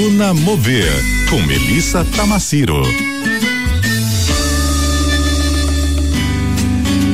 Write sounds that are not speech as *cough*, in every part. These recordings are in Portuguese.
Coluna Mover, com Melissa Tamaciro.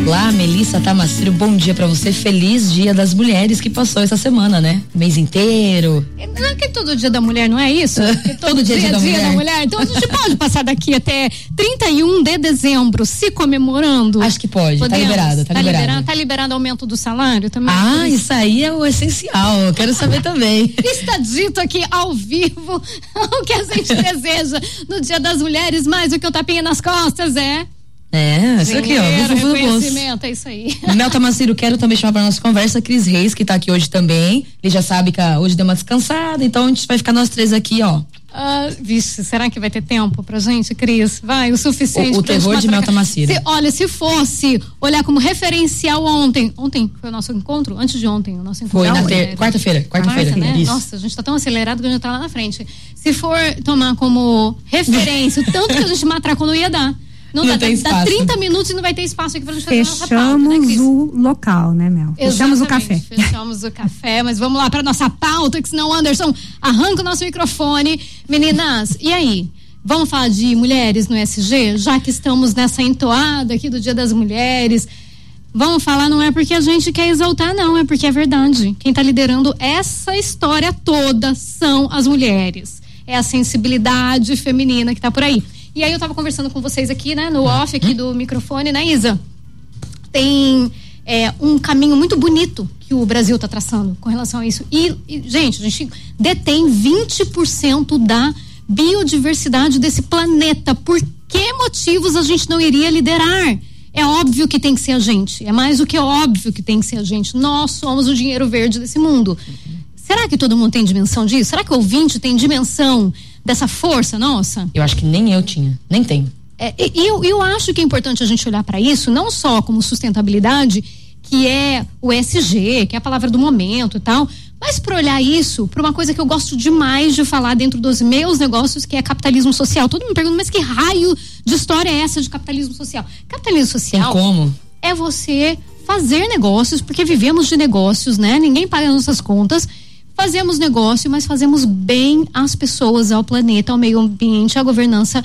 Olá, Melissa Tamaciro, bom dia para você. Feliz Dia das Mulheres que passou essa semana, né? mês inteiro. Não é que todo dia da mulher, não é isso? *laughs* todo, todo dia, dia, da, dia mulher. da, mulher. Então a gente pode passar daqui até 31 de dezembro se comemorando. Acho que pode, tá Podemos? tá liberado, tá, tá liberado. liberado. Tá liberado aumento do salário também? Ah, isso aí é o essencial, eu quero saber também. *laughs* Está dito aqui ao vivo *laughs* o que a gente deseja no Dia das Mulheres, mais o que eu tapinha nas costas é é, isso aqui, ó. Fundo do bolso. é isso aí. *laughs* Mel Tamaciro, quero também chamar para nossa conversa Cris Reis, que está aqui hoje também. Ele já sabe que hoje deu uma descansada, então a gente vai ficar nós três aqui, ó. Uh, vixe, será que vai ter tempo pra gente, Cris? Vai, o suficiente. O, o terror de Mel Tamaciro. Se, olha, se fosse olhar como referencial ontem, ontem foi o nosso encontro? Antes de ontem, o nosso encontro. Foi na ter, quarta-feira, quarta-feira. Quarta, né? Nossa, a gente tá tão acelerado que a gente tá lá na frente. Se for tomar como referência, tanto que a gente matracou não ia dar. Não, não dá, tem dá, espaço. 30 minutos e não vai ter espaço aqui pra gente fazer Fechamos nossa pauta, né, o local, né, Mel? Fechamos o café. *laughs* Fechamos o café, mas vamos lá para nossa pauta, que senão Anderson arranca o nosso microfone. Meninas, e aí? Vamos falar de mulheres no SG, já que estamos nessa entoada aqui do Dia das Mulheres. Vamos falar, não é porque a gente quer exaltar, não, é porque é verdade. Quem está liderando essa história toda são as mulheres. É a sensibilidade feminina que está por aí. E aí eu tava conversando com vocês aqui, né, no off aqui do microfone, né, Isa? Tem é, um caminho muito bonito que o Brasil está traçando com relação a isso. E, e, gente, a gente detém 20% da biodiversidade desse planeta. Por que motivos a gente não iria liderar? É óbvio que tem que ser a gente. É mais do que óbvio que tem que ser a gente. Nós somos o dinheiro verde desse mundo. Será que todo mundo tem dimensão disso? Será que o ouvinte tem dimensão dessa força nossa? Eu acho que nem eu tinha, nem tenho. É, e eu, eu acho que é importante a gente olhar para isso, não só como sustentabilidade, que é o SG, que é a palavra do momento e tal, mas para olhar isso para uma coisa que eu gosto demais de falar dentro dos meus negócios, que é capitalismo social. Todo mundo me pergunta, mas que raio de história é essa de capitalismo social? Capitalismo social. Tem como? É você fazer negócios, porque vivemos de negócios, né? Ninguém paga nossas contas Fazemos negócio, mas fazemos bem às pessoas, ao planeta, ao meio ambiente, à governança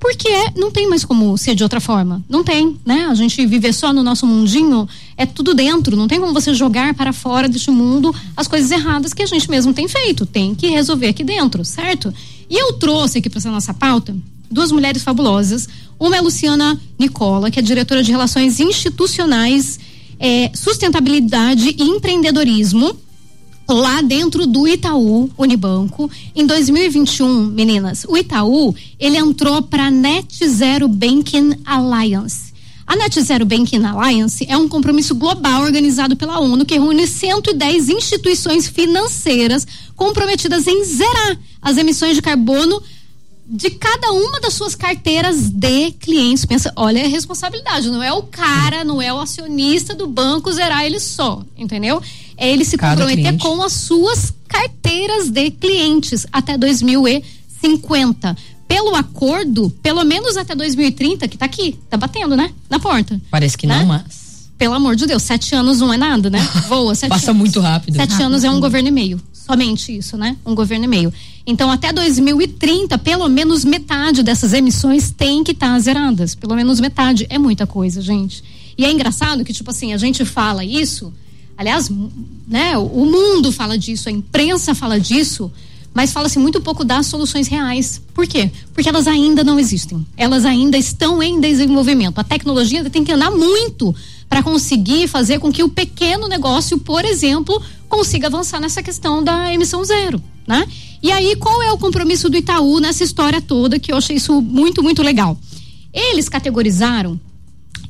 porque não tem mais como ser de outra forma. Não tem, né? A gente viver só no nosso mundinho é tudo dentro. Não tem como você jogar para fora deste mundo as coisas erradas que a gente mesmo tem feito. Tem que resolver aqui dentro, certo? E eu trouxe aqui para essa nossa pauta duas mulheres fabulosas. Uma é a Luciana Nicola, que é diretora de Relações Institucionais, é, Sustentabilidade e Empreendedorismo lá dentro do Itaú Unibanco. Em 2021, meninas, o Itaú ele entrou para Net Zero Banking Alliance. A Net Zero Banking Alliance é um compromisso global organizado pela ONU que reúne 110 instituições financeiras comprometidas em zerar as emissões de carbono de cada uma das suas carteiras de clientes. Pensa, olha a responsabilidade, não é o cara, não é o acionista do banco zerar ele só, entendeu? É ele se cada comprometer cliente. com as suas carteiras de clientes até 2050. Pelo acordo, pelo menos até 2030, que tá aqui, tá batendo, né? Na porta. Parece que né? não, mas. Pelo amor de Deus, sete anos não é nada, né? *laughs* Voa, sete Passa anos. muito rápido. Sete rápido. anos é um governo e meio somente isso, né? Um governo e meio. Então, até 2030, pelo menos metade dessas emissões tem que estar tá zeradas. Pelo menos metade. É muita coisa, gente. E é engraçado que, tipo assim, a gente fala isso, aliás, né? O mundo fala disso, a imprensa fala disso, mas fala-se muito pouco das soluções reais. Por quê? Porque elas ainda não existem. Elas ainda estão em desenvolvimento. A tecnologia tem que andar muito para conseguir fazer com que o pequeno negócio, por exemplo, consiga avançar nessa questão da emissão zero, né? E aí, qual é o compromisso do Itaú nessa história toda, que eu achei isso muito, muito legal? Eles categorizaram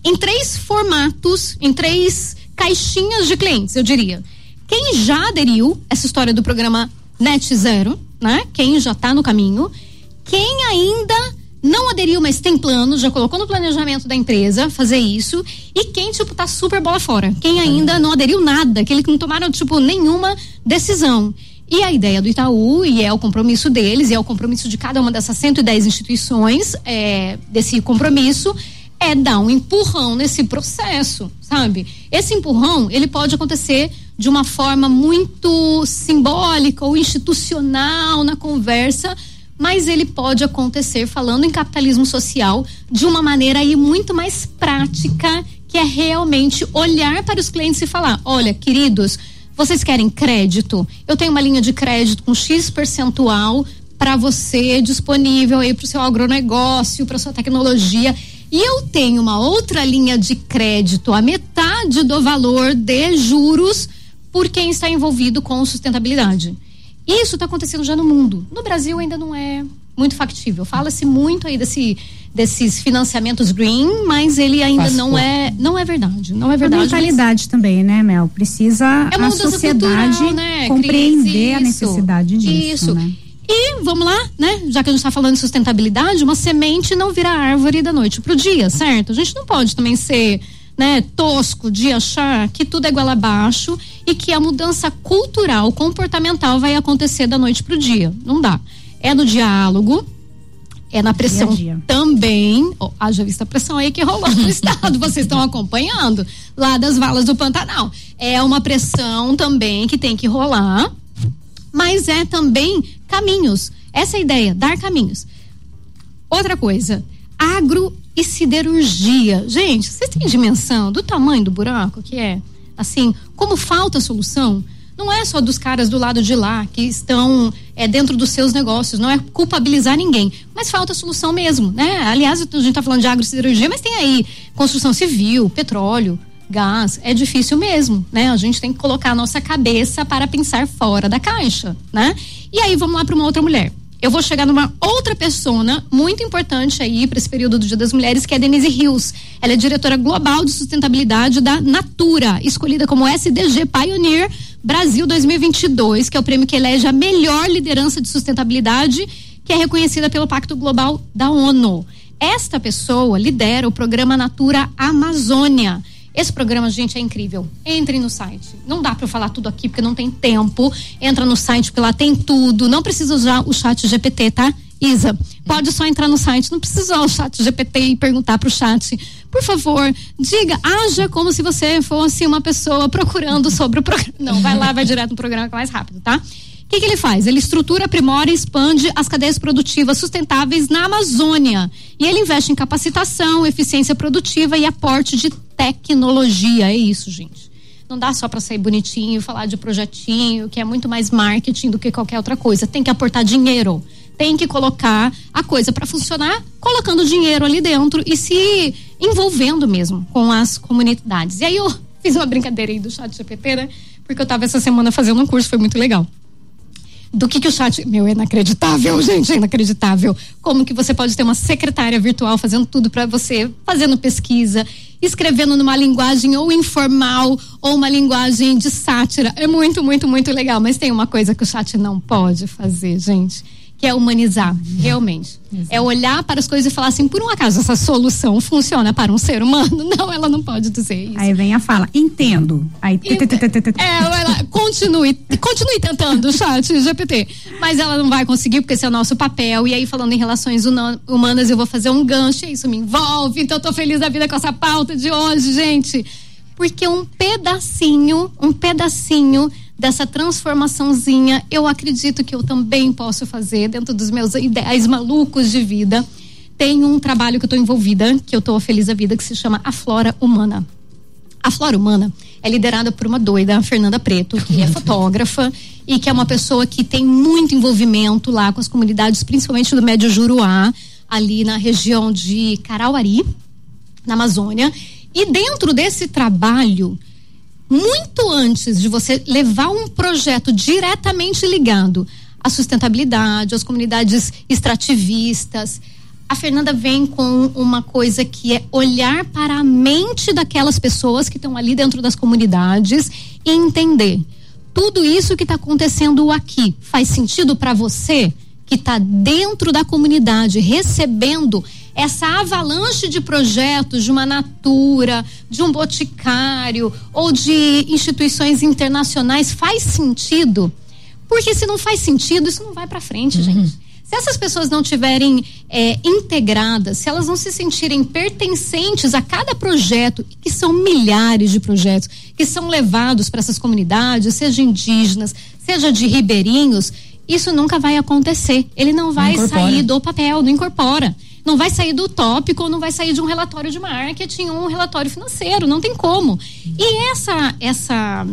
em três formatos, em três caixinhas de clientes, eu diria. Quem já aderiu essa história do programa Net Zero, né? Quem já está no caminho. Quem ainda não aderiu, mas tem plano, já colocou no planejamento da empresa fazer isso. E quem, tipo, tá super bola fora. Quem ainda não aderiu nada, aquele que não tomaram, tipo, nenhuma decisão. E a ideia do Itaú, e é o compromisso deles, e é o compromisso de cada uma dessas 110 instituições, é, desse compromisso, é dar um empurrão nesse processo, sabe? Esse empurrão, ele pode acontecer de uma forma muito simbólica ou institucional na conversa, mas ele pode acontecer falando em capitalismo social de uma maneira aí muito mais prática, que é realmente olhar para os clientes e falar: olha, queridos, vocês querem crédito? Eu tenho uma linha de crédito com X percentual para você disponível aí para o seu agronegócio, para sua tecnologia. E eu tenho uma outra linha de crédito, a metade do valor de juros por quem está envolvido com sustentabilidade. Isso está acontecendo já no mundo. No Brasil ainda não é muito factível. Fala-se muito aí desse, desses financiamentos green, mas ele ainda Faz não é não é verdade. Não é verdade. A mentalidade mas... também, né, Mel? Precisa é a sociedade cultural, né? compreender a necessidade disso. Isso. Né? E vamos lá, né? Já que a gente está falando de sustentabilidade, uma semente não vira árvore da noite para o dia, certo? A gente não pode também ser né, tosco de achar que tudo é igual abaixo e que a mudança cultural, comportamental vai acontecer da noite para o dia. Não dá. É no diálogo, é na pressão dia dia. também. Oh, haja vista a pressão aí que rolou no *laughs* estado, vocês estão acompanhando lá das valas do Pantanal. É uma pressão também que tem que rolar, mas é também caminhos. Essa é a ideia, dar caminhos. Outra coisa, agro e siderurgia. Gente, vocês têm dimensão do tamanho do buraco que é? Assim, como falta solução? Não é só dos caras do lado de lá que estão é, dentro dos seus negócios, não é culpabilizar ninguém, mas falta solução mesmo, né? Aliás, a gente está falando de agro siderurgia, mas tem aí construção civil, petróleo, gás, é difícil mesmo, né? A gente tem que colocar a nossa cabeça para pensar fora da caixa, né? E aí vamos lá para uma outra mulher eu vou chegar numa outra pessoa muito importante aí para esse período do Dia das Mulheres, que é a Denise Rios. Ela é diretora global de sustentabilidade da Natura, escolhida como SDG Pioneer Brasil 2022, que é o prêmio que elege a melhor liderança de sustentabilidade, que é reconhecida pelo Pacto Global da ONU. Esta pessoa lidera o programa Natura Amazônia esse programa, gente, é incrível. Entrem no site. Não dá para eu falar tudo aqui porque não tem tempo. Entra no site porque lá tem tudo. Não precisa usar o chat GPT, tá? Isa, pode só entrar no site, não precisa usar o chat GPT e perguntar para o chat. Por favor, diga, haja como se você fosse uma pessoa procurando sobre o programa. Não, vai lá, vai direto no programa que é mais rápido, tá? Que, que, ele faz? Ele estrutura, aprimora e expande as cadeias produtivas sustentáveis na Amazônia. E ele investe em capacitação, eficiência produtiva e aporte de tecnologia. É isso, gente. Não dá só para sair bonitinho, falar de projetinho, que é muito mais marketing do que qualquer outra coisa. Tem que aportar dinheiro. Tem que colocar a coisa para funcionar, colocando dinheiro ali dentro e se envolvendo mesmo com as comunidades. E aí eu *laughs* fiz uma brincadeira aí do chat GPT, né? Porque eu estava essa semana fazendo um curso, foi muito legal do que, que o chat. Meu, é inacreditável, *laughs* gente, é inacreditável. Como que você pode ter uma secretária virtual fazendo tudo para você, fazendo pesquisa, escrevendo numa linguagem ou informal ou uma linguagem de sátira. É muito, muito, muito legal. Mas tem uma coisa que o chat não pode fazer, gente que é humanizar, realmente. Exato. É olhar para as coisas e falar assim, por um acaso essa solução funciona para um ser humano? *laughs* Não, ela não pode dizer isso. Aí vem a fala, entendo. Aí é, ela continue, continue tentando, *laughs* chat GPT. Mas ela não vai conseguir porque esse é o nosso papel. E aí falando em relações humanas, eu vou fazer um gancho, isso me envolve. Então eu tô feliz da vida com essa pauta de hoje, gente. Porque um pedacinho, um pedacinho dessa transformaçãozinha, eu acredito que eu também posso fazer dentro dos meus ideais malucos de vida. Tem um trabalho que eu estou envolvida, que eu estou feliz da vida, que se chama A Flora Humana. A Flora Humana é liderada por uma doida, a Fernanda Preto, que é *laughs* fotógrafa e que é uma pessoa que tem muito envolvimento lá com as comunidades, principalmente do Médio Juruá, ali na região de Carauari, na Amazônia. E dentro desse trabalho, muito antes de você levar um projeto diretamente ligado à sustentabilidade, às comunidades extrativistas, a Fernanda vem com uma coisa que é olhar para a mente daquelas pessoas que estão ali dentro das comunidades e entender tudo isso que está acontecendo aqui faz sentido para você que está dentro da comunidade recebendo essa avalanche de projetos de uma Natura, de um Boticário ou de instituições internacionais faz sentido? Porque se não faz sentido, isso não vai para frente, uhum. gente. Se essas pessoas não tiverem é, integradas, se elas não se sentirem pertencentes a cada projeto, que são milhares de projetos que são levados para essas comunidades, seja indígenas, seja de ribeirinhos, isso nunca vai acontecer. Ele não vai não sair do papel, não incorpora. Não vai sair do tópico, não vai sair de um relatório de marketing ou um relatório financeiro, não tem como. E essa essa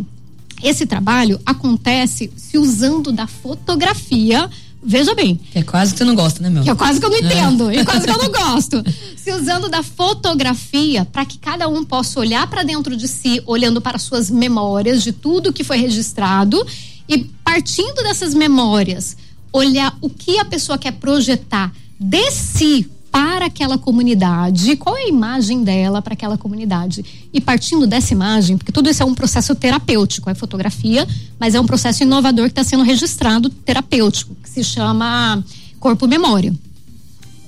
esse trabalho acontece se usando da fotografia Veja bem. Que é quase que você não gosta, né, meu? Que é quase que eu não entendo, é. e quase que eu não *laughs* gosto. Se usando da fotografia para que cada um possa olhar para dentro de si, olhando para suas memórias de tudo que foi registrado e partindo dessas memórias, olhar o que a pessoa quer projetar de si para aquela comunidade, qual é a imagem dela para aquela comunidade. E partindo dessa imagem, porque tudo isso é um processo terapêutico, é fotografia, mas é um processo inovador que está sendo registrado terapêutico, que se chama corpo-memória.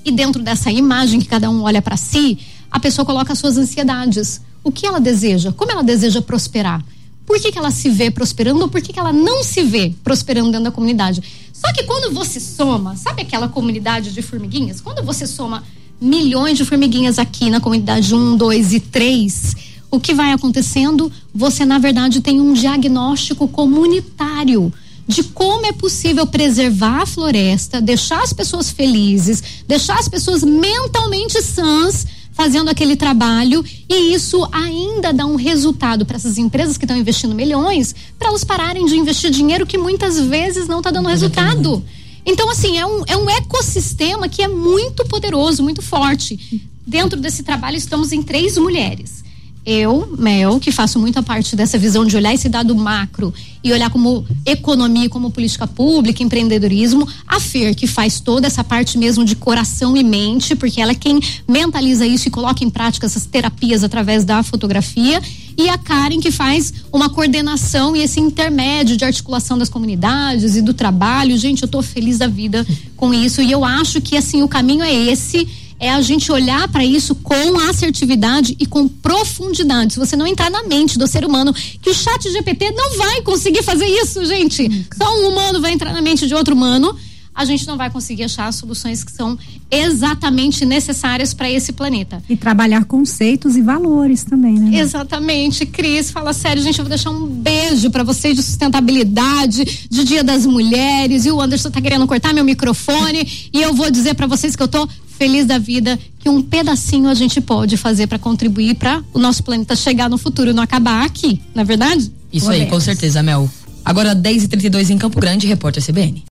E dentro dessa imagem que cada um olha para si, a pessoa coloca as suas ansiedades. O que ela deseja? Como ela deseja prosperar? Por que, que ela se vê prosperando ou por que, que ela não se vê prosperando dentro da comunidade? Só que quando você soma, sabe aquela comunidade de formiguinhas? Quando você soma milhões de formiguinhas aqui na comunidade 1, 2 e 3, o que vai acontecendo? Você, na verdade, tem um diagnóstico comunitário de como é possível preservar a floresta, deixar as pessoas felizes, deixar as pessoas mentalmente sãs fazendo aquele trabalho e isso ainda dá um resultado para essas empresas que estão investindo milhões, para elas pararem de investir dinheiro que muitas vezes não está dando resultado. Então, assim, é um, é um ecossistema que é muito poderoso, muito forte. Dentro desse trabalho, estamos em três mulheres eu, Mel, que faço muita parte dessa visão de olhar esse dado macro e olhar como economia, como política pública, empreendedorismo, a Fer, que faz toda essa parte mesmo de coração e mente, porque ela é quem mentaliza isso e coloca em prática essas terapias através da fotografia, e a Karen, que faz uma coordenação e esse intermédio de articulação das comunidades e do trabalho. Gente, eu estou feliz da vida com isso e eu acho que assim o caminho é esse é a gente olhar para isso com assertividade e com profundidade. Se você não entrar na mente do ser humano, que o chat GPT não vai conseguir fazer isso, gente. Só um humano vai entrar na mente de outro humano a gente não vai conseguir achar soluções que são exatamente necessárias para esse planeta. E trabalhar conceitos e valores também, né? Exatamente. Cris, fala sério, gente, eu vou deixar um beijo para vocês de sustentabilidade, de Dia das Mulheres, e o Anderson tá querendo cortar meu microfone, e eu vou dizer para vocês que eu tô feliz da vida que um pedacinho a gente pode fazer para contribuir para o nosso planeta chegar no futuro e não acabar aqui, não é verdade? Isso Podemos. aí, com certeza, Mel. Agora 10h32 em Campo Grande, repórter CBN.